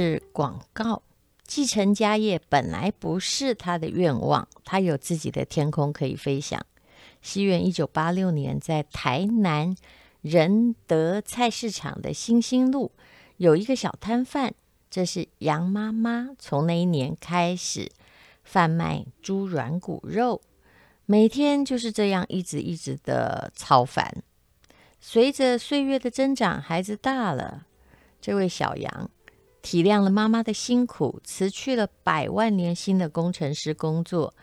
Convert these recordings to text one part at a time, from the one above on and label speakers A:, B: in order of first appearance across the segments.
A: 是广告。继承家业本来不是他的愿望，他有自己的天空可以飞翔。西元一九八六年，在台南仁德菜市场的新兴路有一个小摊贩，这是杨妈妈从那一年开始贩卖猪软骨肉，每天就是这样一直一直的操烦。随着岁月的增长，孩子大了，这位小杨。体谅了妈妈的辛苦，辞去了百万年薪的工程师工作，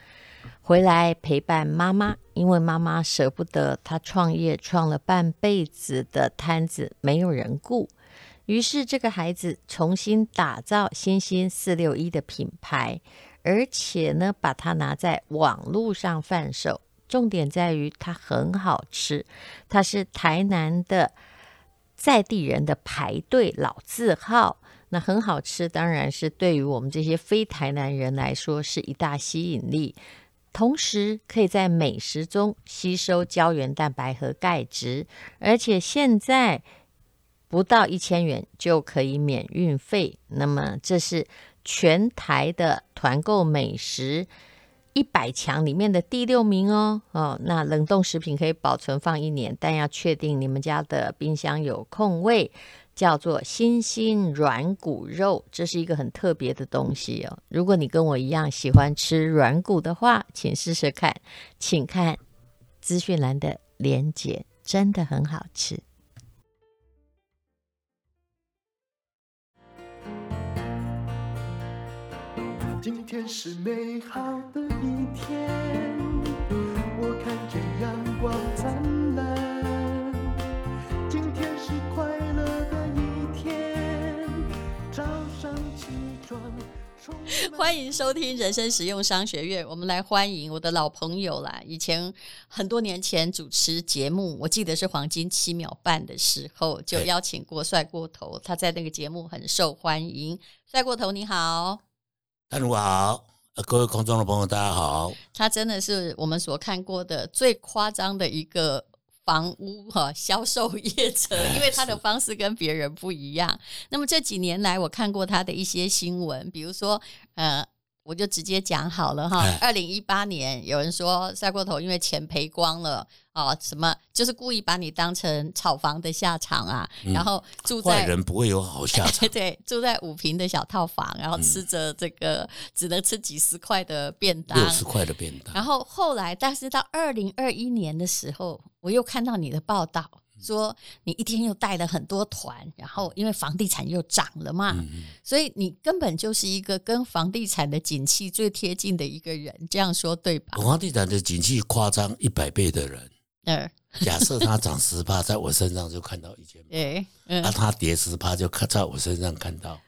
A: 回来陪伴妈妈。因为妈妈舍不得他创业，创了半辈子的摊子没有人顾，于是这个孩子重新打造新兴四六一的品牌，而且呢，把它拿在网络上贩售。重点在于它很好吃，它是台南的在地人的排队老字号。那很好吃，当然是对于我们这些非台南人来说是一大吸引力。同时，可以在美食中吸收胶原蛋白和钙质，而且现在不到一千元就可以免运费。那么，这是全台的团购美食一百强里面的第六名哦。哦，那冷冻食品可以保存放一年，但要确定你们家的冰箱有空位。叫做新兴软骨肉，这是一个很特别的东西哦。如果你跟我一样喜欢吃软骨的话，请试试看，请看资讯栏的连接，真的很好吃。今天是美好的一天，我看见欢迎收听人生实用商学院。我们来欢迎我的老朋友啦！以前很多年前主持节目，我记得是黄金七秒半的时候，就邀请过帅过头。他在那个节目很受欢迎。帅过头，你好。
B: 大家好，各位观众的朋友，大家好。
A: 他真的是我们所看过的最夸张的一个。房屋哈销售业者，因为他的 方式跟别人不一样。那么这几年来，我看过他的一些新闻，比如说，呃。我就直接讲好了哈。二零一八年有人说赛过头，因为钱赔光了啊，什么就是故意把你当成炒房的下场啊，嗯、然后住在
B: 坏人不会有好下场。
A: 对，住在五平的小套房，然后吃着这个、嗯、只能吃几十块的便当，
B: 六十块的便当。
A: 然后后来，但是到二零二一年的时候，我又看到你的报道。说你一天又带了很多团，然后因为房地产又涨了嘛，嗯、所以你根本就是一个跟房地产的景气最贴近的一个人，这样说对吧？
B: 房地产的景气夸张一百倍的人，嗯，假设它涨十趴，在我身上就看到一千倍，那、嗯啊、它跌十趴，就看在我身上看到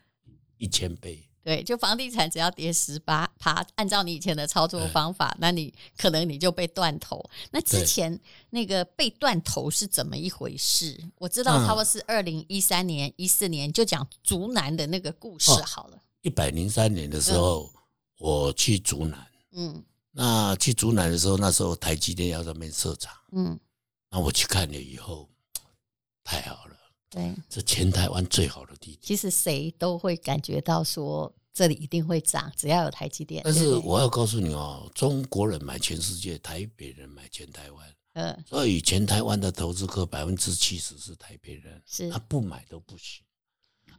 B: 一千倍。
A: 对，就房地产只要跌十八趴，按照你以前的操作方法，那你可能你就被断头。那之前那个被断头是怎么一回事？我知道差不多是二零一三年、一四年，就讲竹南的那个故事好了。
B: 一百零三年的时候，我去竹南，嗯，那去竹南的时候，那时候台积电要在那边设厂，嗯，那我去看了以后，太好了。对，这全台湾最好的地点。
A: 其实谁都会感觉到说，这里一定会涨，只要有台积电。
B: 但是我要告诉你哦，中国人买全世界，台北人买全台湾。嗯，所以全台湾的投资客百分之七十是台北人，是他不买都不行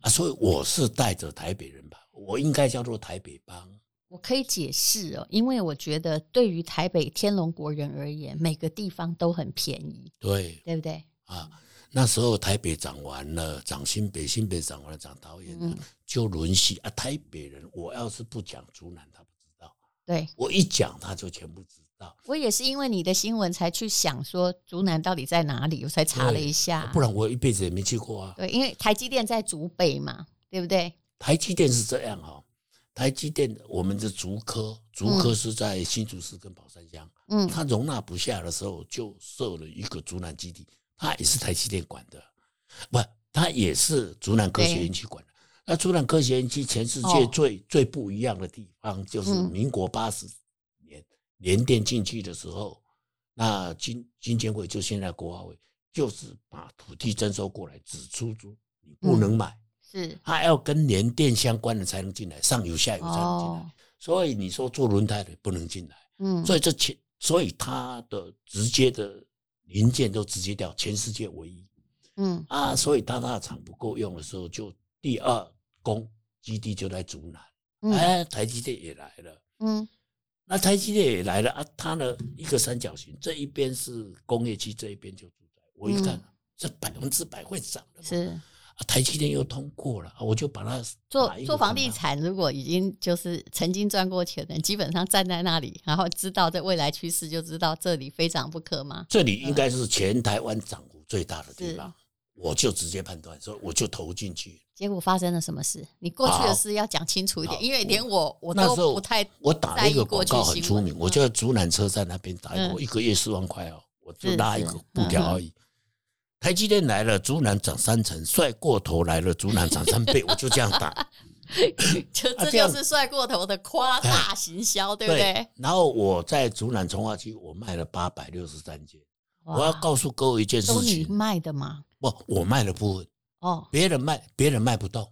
B: 啊。所以我是带着台北人吧，我应该叫做台北帮。
A: 我可以解释哦，因为我觉得对于台北天龙国人而言，每个地方都很便宜，对，对不对？啊。
B: 那时候台北涨完了，涨新北，新北涨完了，涨桃园，嗯、就轮戏啊。台北人，我要是不讲竹南，他不知道。对，我一讲，他就全部知道。
A: 我也是因为你的新闻才去想说竹南到底在哪里，我才查了一下。
B: 不然我一辈子也没去过啊。
A: 对，因为台积电在竹北嘛，对不对？
B: 台积电是这样哈，台积电我们的竹科，竹科是在新竹市跟宝山乡，嗯，它容纳不下的时候，就设了一个竹南基地。它也是台积电管的，不，它也是竹南科学园区管的。那竹南科学园区全世界最最不一样的地方，就是民国八十年联电进去的时候，那金金监会就现在国发会，就是把土地征收过来，只出租，你不能买，
A: 是，
B: 它要跟联电相关的才能进来，上游下游才能进来。哦、所以你说做轮胎的不能进来，嗯，所以这前，所以它的直接的零件都直接掉，全世界唯一，嗯啊，所以当它的厂不够用的时候，就第二工基地就在竹南，嗯、哎，台积电也来了，嗯。那台积电也来了啊！它呢一个三角形，这一边是工业区，这一边就住宅。我一看，这百分之百会涨的。是啊，台积电又通过了，我就把它
A: 做做房地产。如果已经就是曾经赚过钱的，基本上站在那里，然后知道这未来趋势，就知道这里非涨不可吗？
B: 这里应该是全台湾涨幅最大的地方。我就直接判断，所以我就投进去。
A: 结果发生了什么事？你过去的事要讲清楚一点，因为连我我都不太。
B: 我打了一个广告很出名，我就在竹南车站那边打过，一个月四万块哦，我就拉一个布条而已。台积电来了，竹南涨三成；帅过头来了，竹南涨三倍。我就这样打，
A: 就这就是帅过头的夸大行销，对不对？
B: 然后我在竹南从化区，我卖了八百六十三件。我要告诉各位一件事情：
A: 卖的吗？
B: 不，我卖的部分哦，别人卖，别人卖不动。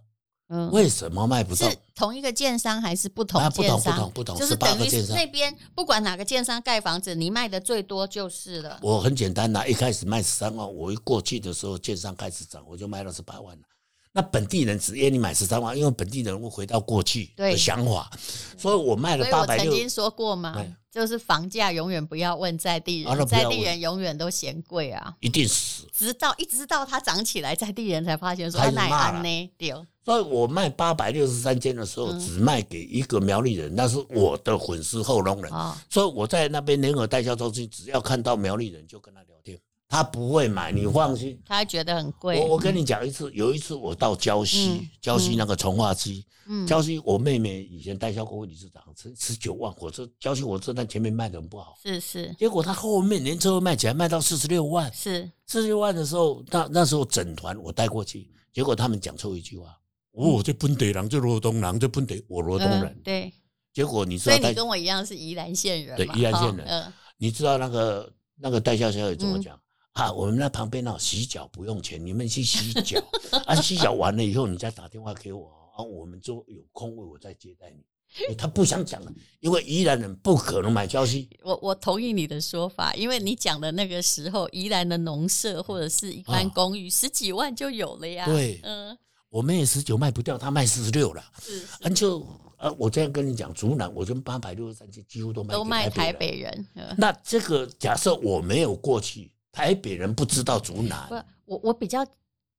B: 嗯，为什么卖不动？
A: 是同一个建商还是不同建商？
B: 不同，不同，不同。
A: 就是等于那边不管哪个建商盖房子，你卖的最多就是了。
B: 我很简单呐，一开始卖十三万，我一过去的时候，建商开始涨，我就卖到十八万了。那本地人只愿意买十三万，因为本地人会回到过去的想法，所以我卖了八百六。
A: 我曾经说过嘛，就是房价永远不要问在地人，在地人永远都嫌贵啊，
B: 一定死。
A: 直到一直到它涨起来，在地人才发现说奈安呢丢。
B: 所以我卖八百六十三间的时候，只卖给一个苗栗人，那是我的粉丝后龙人。所以我在那边联合代销中心，只要看到苗栗人就跟他聊天。他不会买，你放心。
A: 他觉得很贵。
B: 我我跟你讲一次，有一次我到礁溪，礁溪那个从化区，礁溪我妹妹以前代销过理事长，十十九万火车，礁溪火车站前面卖的很不好。
A: 是是。
B: 结果他后面连车卖起来卖到四十六万。
A: 是。
B: 四十六万的时候，那那时候整团我带过去，结果他们讲错一句话，哦，这本地人，这罗东人，这本地我罗东人。
A: 对。
B: 结果你知道，
A: 所以你跟我一样是宜兰县人。
B: 对，宜兰县人。嗯。你知道那个那个代销小姐怎么讲？啊，我们那旁边那洗脚不用钱，你们去洗脚 啊，洗脚完了以后，你再打电话给我啊，我们就有空位，我再接待你。他不想讲了，因为宜兰人不可能买礁溪。
A: 我我同意你的说法，因为你讲的那个时候，宜兰的农舍或者是一般公寓，十几万就有了呀。
B: 对，嗯，我们也十九卖不掉，他卖四十六了。是，是，就啊，我这样跟你讲，竹南我就八百六十三间几乎都卖，
A: 都卖台北人。
B: 那这个假设我没有过去。台北人不知道竹南，
A: 不，我我比较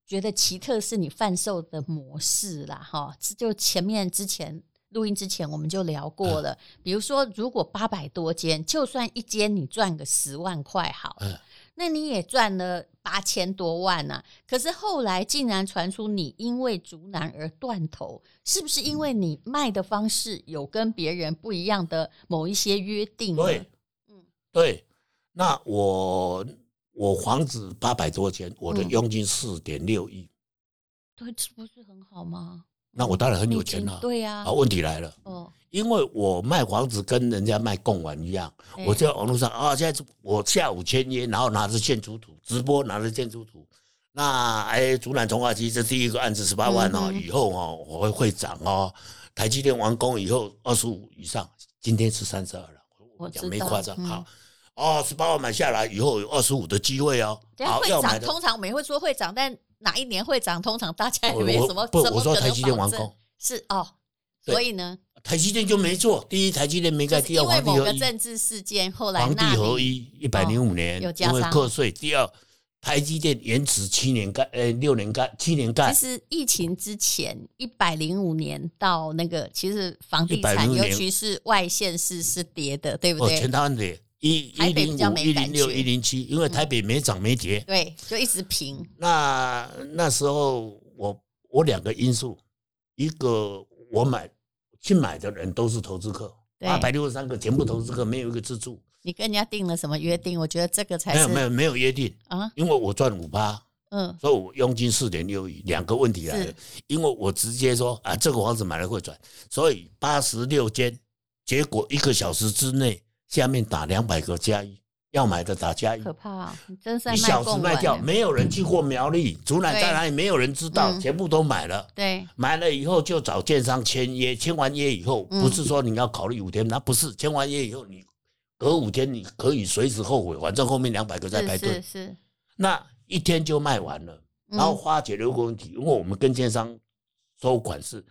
A: 觉得奇特是你贩售的模式啦，哈，就前面之前录音之前我们就聊过了，比如说如果八百多间，就算一间你赚个十万块好了，那你也赚了八千多万呐。可是后来竟然传出你因为竹南而断头，是不是因为你卖的方式有跟别人不一样的某一些约定？
B: 对，嗯，对，那我。我房子八百多间，我的佣金四点六亿，
A: 对，这不是很好吗？
B: 那我当然很有钱了。
A: 对呀。
B: 啊，问题来了，哦，因为我卖房子跟人家卖贡丸一样，我在网络上啊，现在我下午签约，然后拿着建筑图直播，拿着建筑图，那哎，竹南重化区这第一个案子十八万哦，以后哦我会会涨哦，台积电完工以后二十五以上，今天是三十二了，我讲没夸张，好。哦，十八万买下来以后有二十五的机会哦。
A: 好，会涨，通常我们也会说会涨，但哪一年会涨？通常大家也没什么。
B: 不，我说台积电完工
A: 是哦，所以呢，
B: 台积电就没做。第一，台积电没盖；第二，
A: 因为某个政治事件，后来
B: 皇帝合一一百零五年，因为课税。第二，台积电延迟七年盖，呃，六年盖，七年盖。
A: 其实疫情之前一百零五年到那个，其实房地产，尤其是外县市是跌的，对不对？
B: 全台湾跌。一一零五一零六一零七，因为台北没涨没跌，
A: 对，就一直平。
B: 那那时候我我两个因素，一个我买去买的人都是投资客，八百六十三个全部投资客，没有一个自住。
A: 你跟人家定了什么约定？我觉得这个才
B: 没有没有没有约定啊，因为我赚五八，嗯，所以我佣金四点六亿。两个问题来了，因为我直接说啊，这个房子买了会转，所以八十六间，结果一个小时之内。下面打两百个加一，要买的打加一，
A: 可怕啊！你真是
B: 一小时卖掉，没有人去过苗栗，竹南在哪里？没有人知道，全部都买了。
A: 对，
B: 买了以后就找建商签约，签完约以后，不是说你要考虑五天，那不是签完约以后，你隔五天你可以随时后悔，反正后面两百个在排队。
A: 是是。
B: 那一天就卖完了，然后化解了一个问题，因为我们跟建商收款是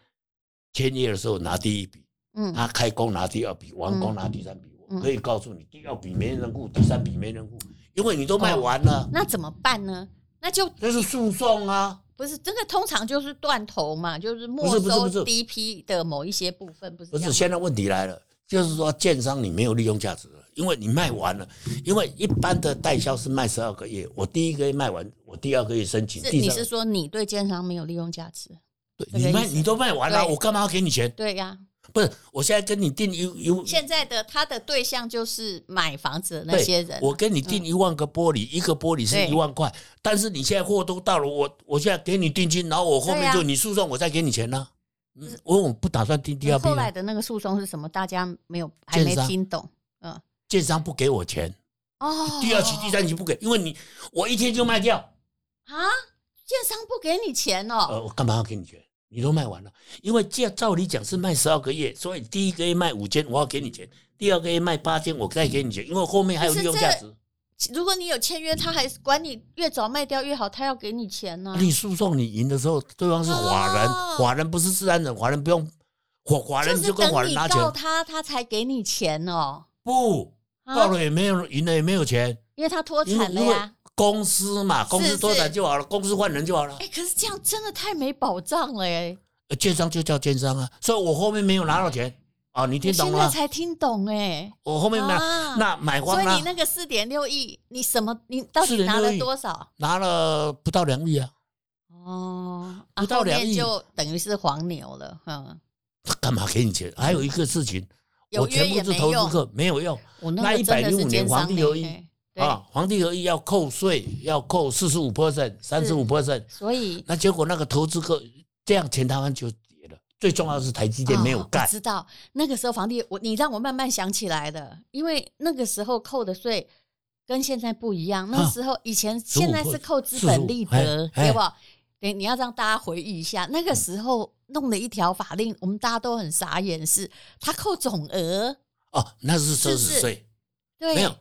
B: 签约的时候拿第一笔，嗯，他开工拿第二笔，完工拿第三笔。可以告诉你，第二笔没人顾，第三笔没人顾，因为你都卖完了。
A: 那怎么办呢？那就
B: 这是诉讼啊！
A: 不是，这个通常就是断头嘛，就是没收第一批的某一些部分，不是？
B: 不是，现在问题来了，就是说建商你没有利用价值了，因为你卖完了。因为一般的代销是卖十二个月，我第一个月卖完，我第二个月申请。
A: 你是说你对建商没有利用价值？
B: 对，你卖你都卖完了，我干嘛要给你钱？
A: 对呀。
B: 不是，我现在跟你定一一，
A: 现在的他的对象就是买房子的那些人。
B: 我跟你定一万个玻璃，一个玻璃是一万块，但是你现在货都到了，我我现在给你定金，然后我后面就你诉讼，我再给你钱呢。我我不打算定第二笔。
A: 后来的那个诉讼是什么？大家没有还没听懂。嗯，
B: 建商不给我钱哦，第二期、第三期不给，因为你我一天就卖掉
A: 啊，建商不给你钱哦。
B: 呃，我干嘛要给你钱？你都卖完了，因为这照理讲是卖十二个月，所以第一个月卖五千，我要给你钱；第二个月卖八千，我再给你钱，因为后面还有利用价值。
A: 如果你有签约，他还是管你越早卖掉越好，他要给你钱呢、啊。
B: 你诉讼你赢的时候，对方是法人，哦、法人不是自然人，法人不用，法法人就跟法人拿钱。
A: 告他，他才给你钱哦。
B: 不，告了也没有，赢了也没有钱，
A: 因为他脱产了呀。
B: 公司嘛，公司脱产就好了，公司换人就好了。
A: 哎，可是这样真的太没保障了哎。
B: 建商就叫建商啊，所以我后面没有拿到钱啊，你听懂了吗？
A: 现在才听懂哎。
B: 我后面没有，那买方，
A: 所以你那个四点六亿，你什么？你到底拿了多少？
B: 拿了不到两亿啊。
A: 哦，不到两亿就等于是黄牛了，嗯。
B: 他干嘛给你钱？还有一个事情，我全部是投资客，没有用。那一百零五年黄地合一。啊，房地合一要扣税，要扣四十五 percent、三十五 percent，
A: 所以
B: 那结果那个投资客这样全台湾就跌了。最重要的是台积电没有干。
A: 哦、知道那个时候房地我你让我慢慢想起来的，因为那个时候扣的税跟现在不一样。那时候以前现在是扣资本利得，对不？你你要让大家回忆一下，那个时候弄了一条法令，我们大家都很傻眼，是他扣总额
B: 哦，那是奢侈税，对，没有。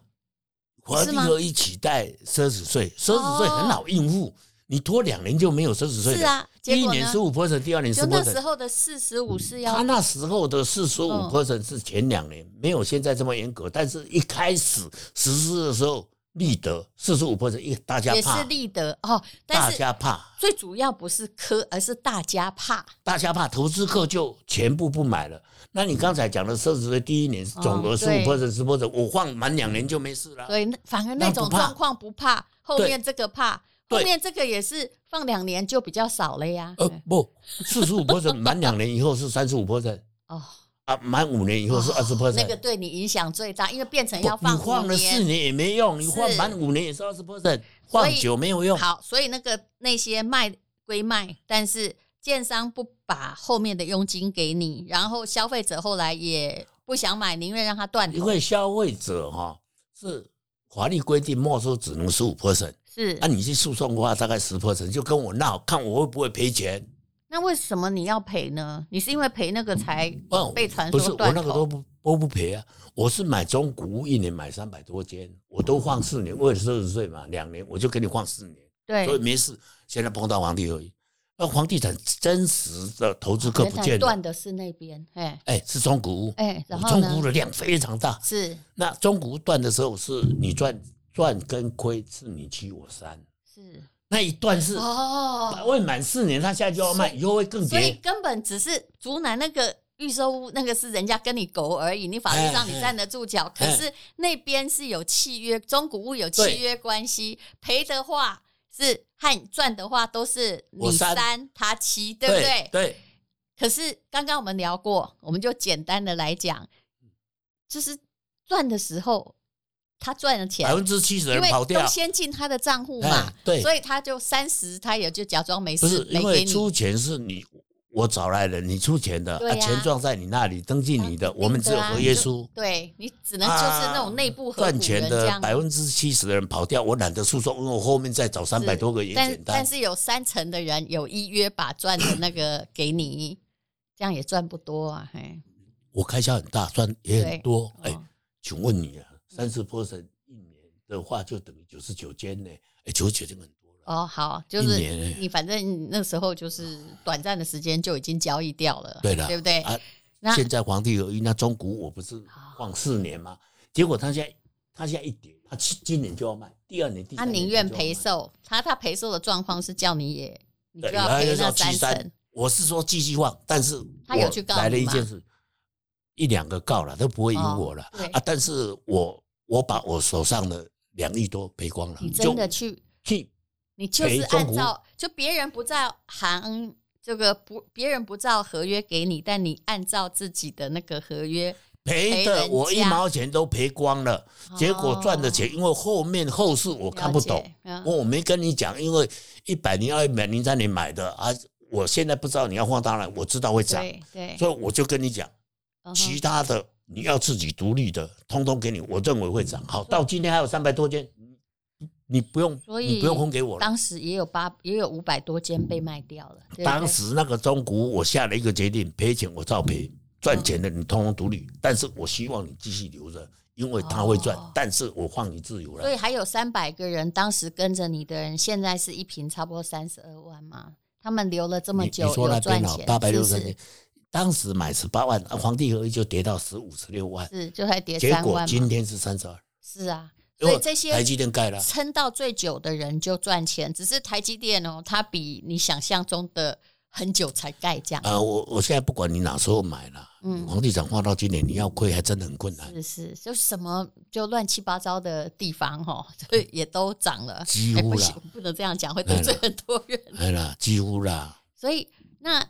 B: 房地合一起带奢侈税，奢侈税很好应付，你拖两年就没有奢侈税了。是啊，第一年十五 percent，第二年十 percent。
A: 那时候的四十五是要，
B: 他那时候的四十五 percent 是前两年没有现在这么严格，但是一开始实施的时候，利得四十五 percent，一大家怕
A: 也是利得哦，大家怕。最主要不是科，而是大家怕，
B: 大家怕投资客就全部不买了。那你刚才讲的奢侈税第一年总额十五 percent 十 percent，我放满两年就没事了。
A: 对，反而那种状况不怕，后面这个怕，后面这个也是放两年就比较少了呀。
B: 呃，不，四十五 percent 满两年以后是三十五 percent。哦，啊，满五年以后是二十 percent。
A: 那个对你影响最大，因为变成要放。
B: 你放了四年也没用，你放满五年也是二十 percent，放久没有用。
A: 好，所以那个那些卖归卖，但是。建商不把后面的佣金给你，然后消费者后来也不想买，宁愿让他断。
B: 因为消费者哈是法律规定没收只能十五 percent，是，那、啊、你去诉讼的话大概十 percent，就跟我闹，看我会不会赔钱。
A: 那为什么你要赔呢？你是因为赔那个才被
B: 传说我那个都不都不赔啊，我是买中古屋，一年买三百多间，我都放四年，为了四十岁嘛，两年我就给你放四年，对，所以没事。现在碰到房地而已。那房地产真实的投资客不见了，
A: 断的是那边，哎
B: 哎，是中古屋，
A: 哎，然后
B: 中古屋的量非常大，
A: 是。
B: 那中古屋断的时候，是你赚赚跟亏是你七我三，
A: 是。
B: 那一段是哦，未满四年，他现在就要卖，以后会更跌。
A: 所以根本只是竹南那个预售屋，那个是人家跟你狗而已，你法律上你站得住脚，可是那边是有契约，中古屋有契约关系，赔的话。是和赚的话都是你三，三他七，对不对？
B: 对。对，
A: 可是刚刚我们聊过，我们就简单的来讲，就是赚的时候他赚了钱，
B: 百分之七十人跑掉，
A: 都先进他的账户嘛，对，所以他就三十，他也就假装没事。
B: 不是，因为出钱是你，我找来了，你出钱的，啊，钱状在你那里，登记你的，我们只有合约书。
A: 对，你只能就是那种内部合
B: 赚钱的百分之七十的人跑掉，我懒得诉讼，因为我后面再找三百多个也简单。
A: 但是有三成的人有依约把赚的那个给你，这样也赚不多啊。嘿，
B: 我开销很大，赚也很多。哎，请问你啊，三十 percent 一年的话，就等于九十九间呢？哎，九十九间很多了。
A: 哦，好，就是你反正那时候就是短暂的时间就已经交易掉了，
B: 对的，
A: 对不对？
B: 啊，现在皇帝有一，那中古我不是放四年吗？结果他现在他现在一跌，他今年就要卖，第二年、第三年
A: 他宁愿赔售，他他赔售的状况是叫你也你就要赔那三成。
B: 我是说继续放，但是
A: 他有去告
B: 来了一件事，一两个告了都不会赢我了啊！但是我我把我手上的两亿多赔光了，
A: 你真的去去。你就是按照，就别人不照行这个不，别人不照合约给你，但你按照自己的那个合约
B: 赔的，我一毛钱都赔光了。结果赚的钱，因为后面后事我看不懂，我没跟你讲，因为一百零二、一百零三年买的啊，我现在不知道你要放大了，我知道会涨，对，所以我就跟你讲，其他的你要自己独立的，通通给你，我认为会涨。好，到今天还有三百多间。你不用，所以你不用空给我了。
A: 当时也有八，也有五百多间被卖掉了。
B: 当时那个中股，我下了一个决定，赔钱我照赔，赚钱的你通通独立。但是我希望你继续留着，因为他会赚。但是我放你自由了。
A: 所以还有三百个人，当时跟着你的人，现在是一平差不多三十二万嘛？他们留了这么久，有赚钱。
B: 八百六十年，当时买十八万，皇帝合一就跌到十五、十六万，
A: 是就还跌三万。
B: 结果今天是三十二。
A: 是啊。所以这些
B: 台积电盖了，
A: 撑到最久的人就赚钱。只是台积电哦，它比你想象中的很久才盖这样。
B: 啊，我我现在不管你哪时候买了，嗯，房地产放到今年你要亏还真的很困难。
A: 是是，就什么就乱七八糟的地方哈，所以也都涨了。
B: 几乎啦，
A: 不能这样讲，会得罪很多人。
B: 对了，几乎啦。
A: 所以那。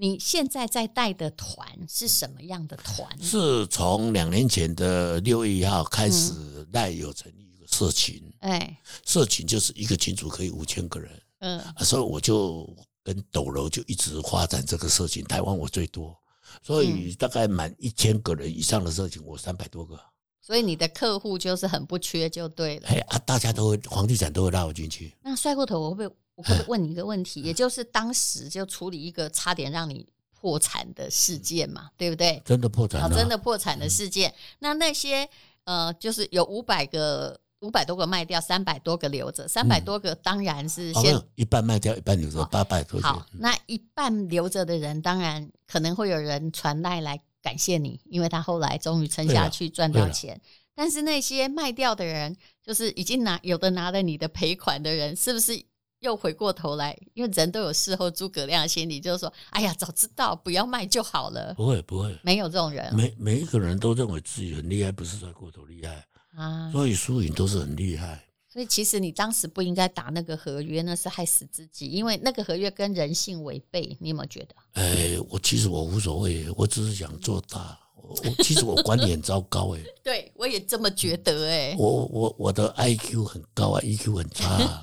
A: 你现在在带的团是什么样的团？
B: 是从两年前的六月一号开始，赖有成立一个社群。哎，社群就是一个群组可以五千个人。嗯，所以我就跟斗楼就一直发展这个社群。台湾我最多，所以大概满一千个人以上的社群，我三百多个。
A: 所以你的客户就是很不缺，就对了。
B: 哎啊，大家都会房地产都会拉我进去。
A: 那帅过头，我会不会？我会问你一个问题，也就是当时就处理一个差点让你破产的事件嘛，对不对？
B: 真的破产了，
A: 真的破产的事件。那那些呃，就是有五百个、五百多个卖掉，三百多个留着，三百多个当然是先
B: 一半卖掉，一半留着，八百多。
A: 好，那一半留着的人，当然可能会有人传赖来感谢你，因为他后来终于撑下去赚到钱。但是那些卖掉的人，就是已经拿有的拿了你的赔款的人，是不是？又回过头来，因为人都有事后诸葛亮的心理，就是说，哎呀，早知道不要卖就好了。
B: 不会，不会，
A: 没有这种人。
B: 每每一个人都认为自己很厉害，不是在过头厉害啊，所以输赢都是很厉害。
A: 所以其实你当时不应该打那个合约，那是害死自己，因为那个合约跟人性违背。你有没有觉得？
B: 哎，我其实我无所谓，我只是想做大。我其实我管理很糟糕哎，
A: 对我也这么觉得哎。
B: 我我我的 IQ 很高啊，EQ 很差啊，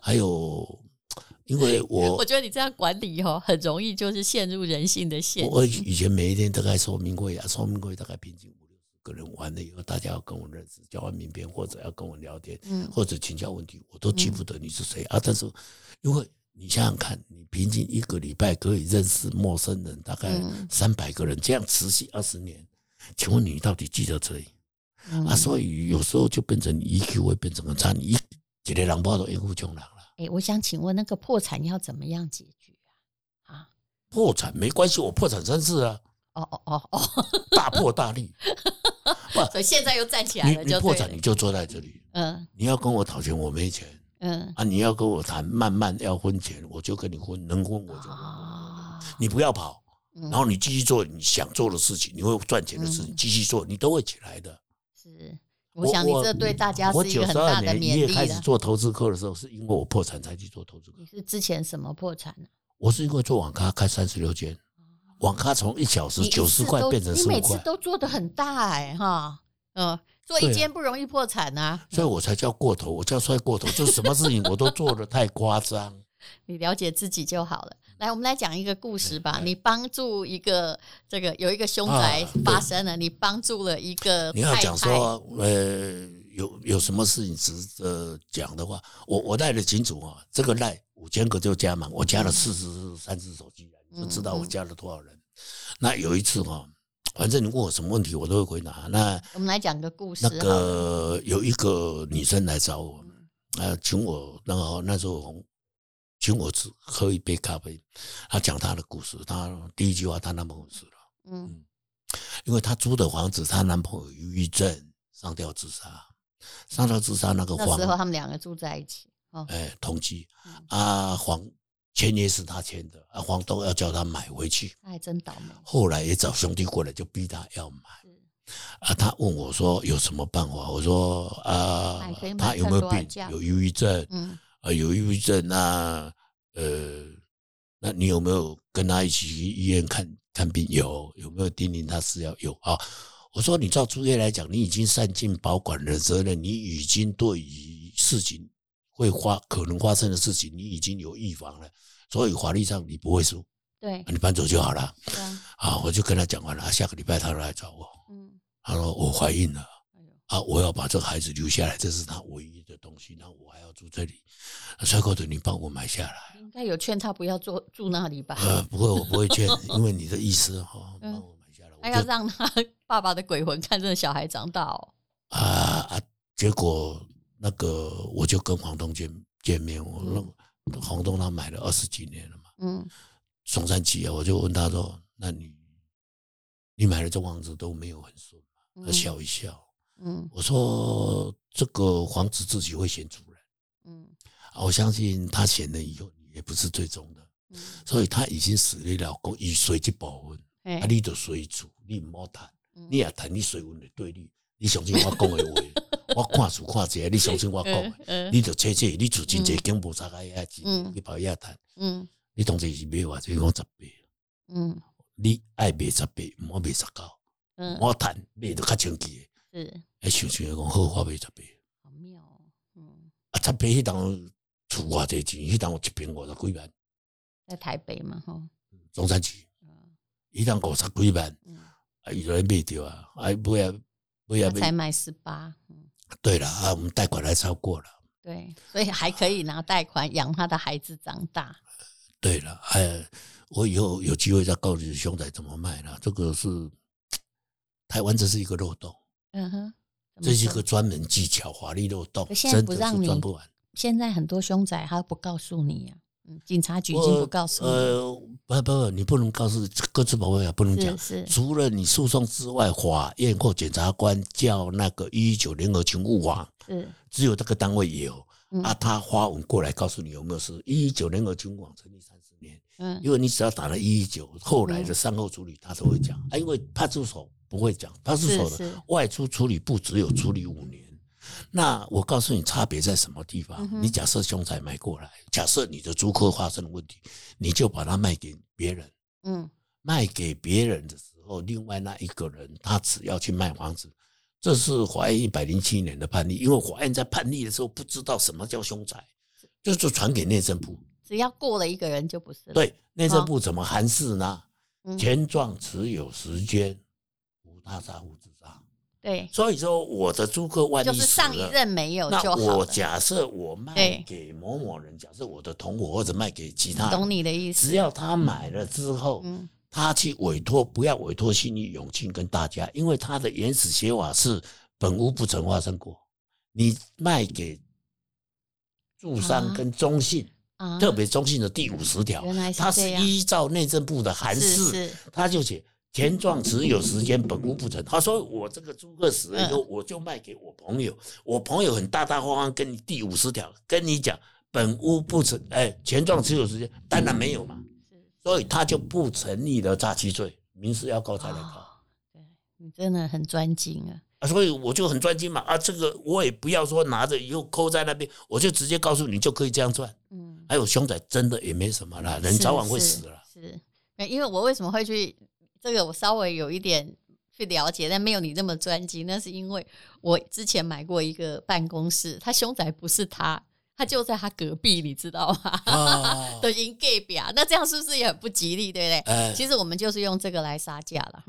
B: 还有因为我
A: 我觉得你这样管理哦，很容易就是陷入人性的陷阱。
B: 我以前每一天大概说明会啊，说明会大概平均个人，完了以后大家要跟我认识，交换名片或者要跟我聊天，或者请教问题，我都记不得你是谁啊。但是因为你想想看，你平均一个礼拜可以认识陌生人大概三百个人，这样持续二十年，请问你到底记得谁？啊，所以有时候就变成你 EQ 会变成很差，你一几个人包都一户穷人了。
A: 哎，我想请问那个破产要怎么样解决啊？啊，
B: 破产没关系，我破产三次啊。
A: 哦哦哦哦，
B: 大破大立。
A: 所以现在又站起来了，
B: 你破产你就坐在这里。嗯，你要跟我讨钱，我没钱。嗯啊，你要跟我谈，慢慢要分钱，我就跟你分，能分我就分。你不要跑，然后你继续做你想做的事情，你会赚钱的事情，继续做，你都会起来的。
A: 是，我想你这对大家是一个很大的勉励。
B: 一开始做投资客的时候，是因为我破产才去做投资客。
A: 你是之前什么破产呢？
B: 我是因为做网咖开三十六间，网咖从一小时九十块变成十五块。
A: 你每次都做得很大哎哈，嗯。做一间不容易破产啊，
B: 所以我才叫过头，我叫帅过头，就什么事情我都做的太夸张。
A: 你了解自己就好了。来，我们来讲一个故事吧。你帮助一个这个有一个凶宅发生了，你帮助了一个。
B: 你要讲说，呃，有有什么事情值得讲的话，我我赖的清楚啊。这个赖五千个就加满，我加了四十三只手机，就知道我加了多少人。那有一次哈，反正你问我什么问题，我都会回答。那
A: 我们来讲个故事。
B: 那个有一个女生来找我，呃，请我，然后那时候。请我吃喝一杯咖啡，她讲她的故事。她第一句话，她男朋友死了。嗯，因为她租的房子，她男朋友抑郁症上吊自杀，上吊自杀那个房
A: 那时候他们两个住在一起。哦，
B: 哎，同居。啊，房签约是他签的，啊，房东要叫他买回去，
A: 他还真倒霉。
B: 后来也找兄弟过来，就逼他要买。啊，他问我说有什么办法？我说啊，他有没有病？有抑郁症。嗯。啊，有抑郁症，那呃，那你有没有跟他一起去医院看看病？有，有没有叮咛他是要有啊？我说，你照朱业来讲，你已经善尽保管的责任，你已经对于事情会发可能发生的事情，你已经有预防了，所以法律上你不会输。
A: 对，
B: 你搬走就好了。对啊，我就跟他讲完了，下个礼拜他来找我。嗯，他说我怀孕了。啊！我要把这个孩子留下来，这是他唯一的东西。那我还要住这里，帅哥的，你帮我买下来。
A: 应该有劝他不要住住那里吧？
B: 呃，不会，我不会劝，因为你的意思哈，帮我买下来。
A: 他要让他 爸爸的鬼魂看这个小孩长大哦。
B: 啊啊！结果那个我就跟黄东见见面，我说房东他买了二十几年了嘛，嗯，松山期啊，我就问他说：“那你你买了这房子都没有很顺嘛？”他笑一笑。嗯，我说这个房子自己会选主人，嗯，我相信他选了以后也不是最终的，嗯，所以他已经死了老公以水去保温，啊，你就水煮，你唔好谈，你也谈你水温的对立，你相信我讲的话，我看书看这，你相信我讲，你就切切，你住进这间无啥个嘢钱，你跑遐谈，嗯，你当时是买话就讲十倍，嗯，你爱卖十倍，唔好买十九，嗯，我谈买都较清气。是，哎，想想讲好花费十倍，
A: 好妙哦，嗯，
B: 啊，十倍迄当厝偌济钱，迄当有一平五十几万，
A: 在台北嘛，吼，
B: 中山区，嗯，迄当五十几万，嗯，啊，有人卖掉啊，啊，不要，不要，
A: 才卖十八，嗯，
B: 对了，啊，我们贷款还超过了，
A: 对，所以还可以拿贷款养他的孩子长大，
B: 对了，哎，我以后有机会再告诉兄弟怎么卖了，这个是台湾，这是一个漏洞。嗯哼，这是一个专门技巧，法律漏洞，
A: 现在不让你
B: 钻不完。
A: 现在很多凶宅他不告诉你呀，嗯，警察局已经不告诉你。
B: 呃，不不不，你不能告诉各自保卫啊，不能讲。是，除了你诉讼之外，法院或检察官叫那个一一九联合勤务网，是，只有这个单位有啊，他发文过来告诉你有没有事。一一九联合勤务网成立三十年，嗯，因为你只要打了一一九，后来的善后处理他都会讲啊，因为派出所。不会讲，派出所的外出处理部只有处理五年。那我告诉你差别在什么地方？你假设凶宅买过来，假设你的租客发生了问题，你就把它卖给别人。嗯，卖给别人的时候，另外那一个人他只要去卖房子，这是法院一百零七年的判例。因为法院在判例的时候不知道什么叫凶宅，就是传给内政部。
A: 只要过了一个人就不是。
B: 对，内政部怎么函释呢？权状持有时间无。他杀无自杀，
A: 对，
B: 所以说我的租客万一
A: 就是上一任没有，
B: 那我假设我卖给某某人，假设我的同伙或者卖给其他人，
A: 懂你的意思。
B: 只要他买了之后，他去委托，不要委托信义永庆跟大家，因为他的原始写法是本屋不曾发生过。你卖给住商跟中信，特别中信的第五十条，他是依照内政部的函释，他就写。权状持有时间本屋不成，他说我这个租客死了以后，我就卖给我朋友，我朋友很大大方方跟你第五十条跟你讲，本屋不成，哎，钱状持有时间当然没有嘛，所以他就不成立了诈欺罪，民事要告才来告。
A: 对，你真的很专精啊！
B: 啊，所以我就很专精嘛，啊，这个我也不要说拿着以后扣在那边，我就直接告诉你就可以这样赚。嗯，还有凶仔真的也没什么啦，人早晚会死了。
A: 是，因为我为什么会去？这个我稍微有一点去了解，但没有你那么专精。那是因为我之前买过一个办公室，他凶宅不是他，
C: 他就在他隔壁，你知道吗？哦、都已经 gay 表，那这样是不是也很不吉利，对不对？哎、其实我们就是用这个来杀价了。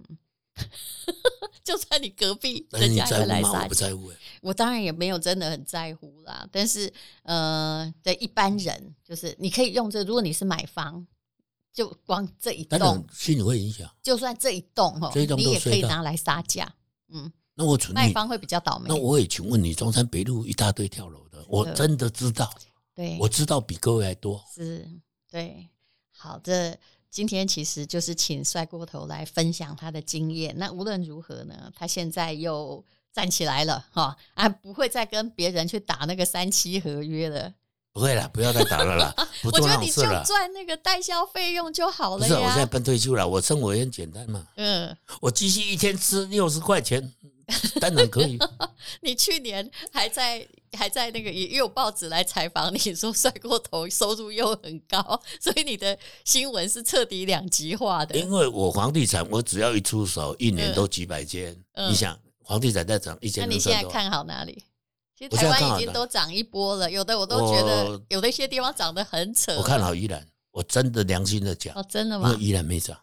C: 就在你隔壁，人家也来杀价。我不在乎，我当然也没有真的很在乎啦。但是，呃，对一般人，就是你可以用这個。如果你是买房，就光这一栋，
B: 心理会影响。
C: 就算这一栋哦，你也可以拿来杀价。嗯，
B: 那我
C: 存卖方会比较倒霉。
B: 那我也请问你，中山北路一大堆跳楼的，我真的知道。
C: 对，
B: 我知道比各位还多。
C: 是，对，好的。今天其实就是请帅过头来分享他的经验。那无论如何呢，他现在又站起来了哈，啊，不会再跟别人去打那个三七合约了。
B: 不会了，不要再打了啦。我
C: 觉得你就赚那个代销费用就好了呀。
B: 不是，我现在奔退休了，我生活也很简单嘛。嗯，我继续一天吃六十块钱。当然可以。
C: 你去年还在还在那个也有报纸来采访你说帅过头，收入又很高，所以你的新闻是彻底两极化的。
B: 因为我房地产，我只要一出手，一年都几百间。嗯、你想房地产在涨，一间。
C: 那你现在看好哪里？其实台湾已经都涨一波了，有的我都觉得有的一些地方涨得很扯。
B: 我看好宜兰，我真的良心的讲，
C: 哦，真的吗？
B: 因为宜兰没涨，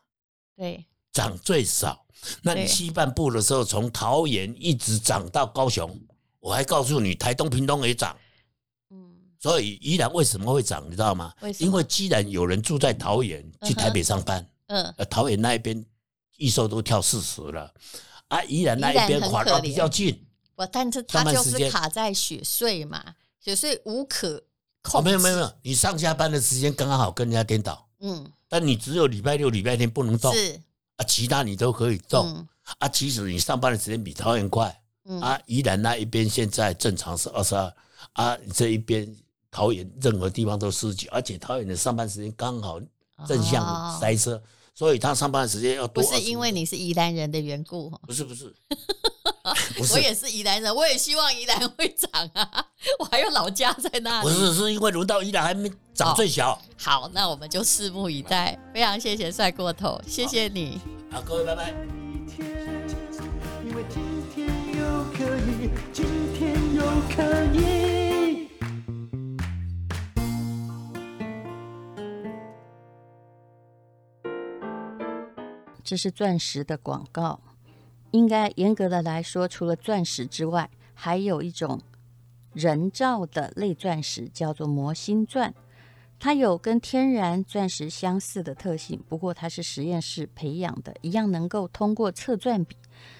C: 对，
B: 涨最少。那你西半部的时候，从桃园一直涨到高雄，我还告诉你，台东、屏东也涨。嗯，所以宜兰为什么会涨，你知道吗？为？因为既然有人住在桃园，去台北上班，嗯，桃园那一边预售都跳四十了，啊，宜兰那一边滑到比较近。
C: 我，但是他就是卡在雪隧嘛，雪隧无可控制。
B: 没有没有没有，你上下班的时间刚刚好跟人家颠倒。嗯，但你只有礼拜六、礼拜天不能动。是。啊，其他你都可以动、嗯、啊。其实你上班的时间比桃园快、嗯、啊。宜兰那一边现在正常是二十二啊，这一边桃园任何地方都十几，而且桃园的上班时间刚好正向塞车，哦、所以他上班的时间要多。
C: 不是因为你是宜兰人的缘故，
B: 不是，不是
C: 我也是宜兰人，我也希望宜兰会涨啊，我还有老家在那里。
B: 不是，是因为轮到宜兰还没长最小、哦。
C: 好，那我们就拭目以待。非常谢谢帅过头，谢谢你。
B: 好，各位拜拜。因为今天又可以，今天又可以。
A: 这是钻石的广告。应该严格的来说，除了钻石之外，还有一种人造的类钻石，叫做魔星钻。它有跟天然钻石相似的特性，不过它是实验室培养的，一样能够通过测钻笔，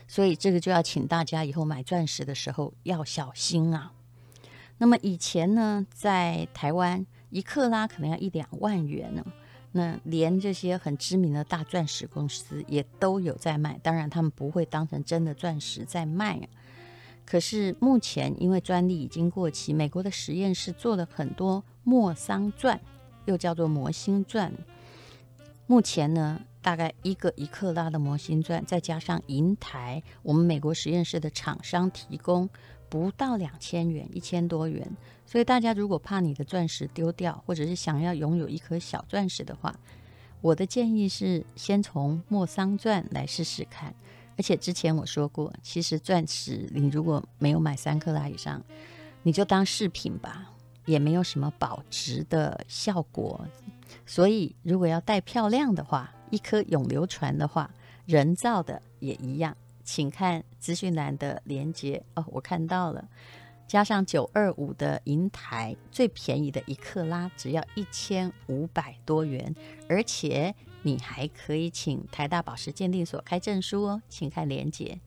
A: 所以这个就要请大家以后买钻石的时候要小心啊。那么以前呢，在台湾一克拉可能要一两万元呢，那连这些很知名的大钻石公司也都有在卖，当然他们不会当成真的钻石在卖啊。可是目前因为专利已经过期，美国的实验室做了很多莫桑钻，又叫做魔星钻。目前呢，大概一个一克拉的魔星钻，再加上银台，我们美国实验室的厂商提供不到两千元，一千多元。所以大家如果怕你的钻石丢掉，或者是想要拥有一颗小钻石的话，我的建议是先从莫桑钻来试试看。而且之前我说过，其实钻石你如果没有买三克拉以上，你就当饰品吧，也没有什么保值的效果。所以如果要戴漂亮的话，一颗永流传的话，人造的也一样，请看资讯栏的连接哦，我看到了，加上九二五的银台，最便宜的一克拉只要一千五百多元，而且。你还可以请台大宝石鉴定所开证书哦，请看连接。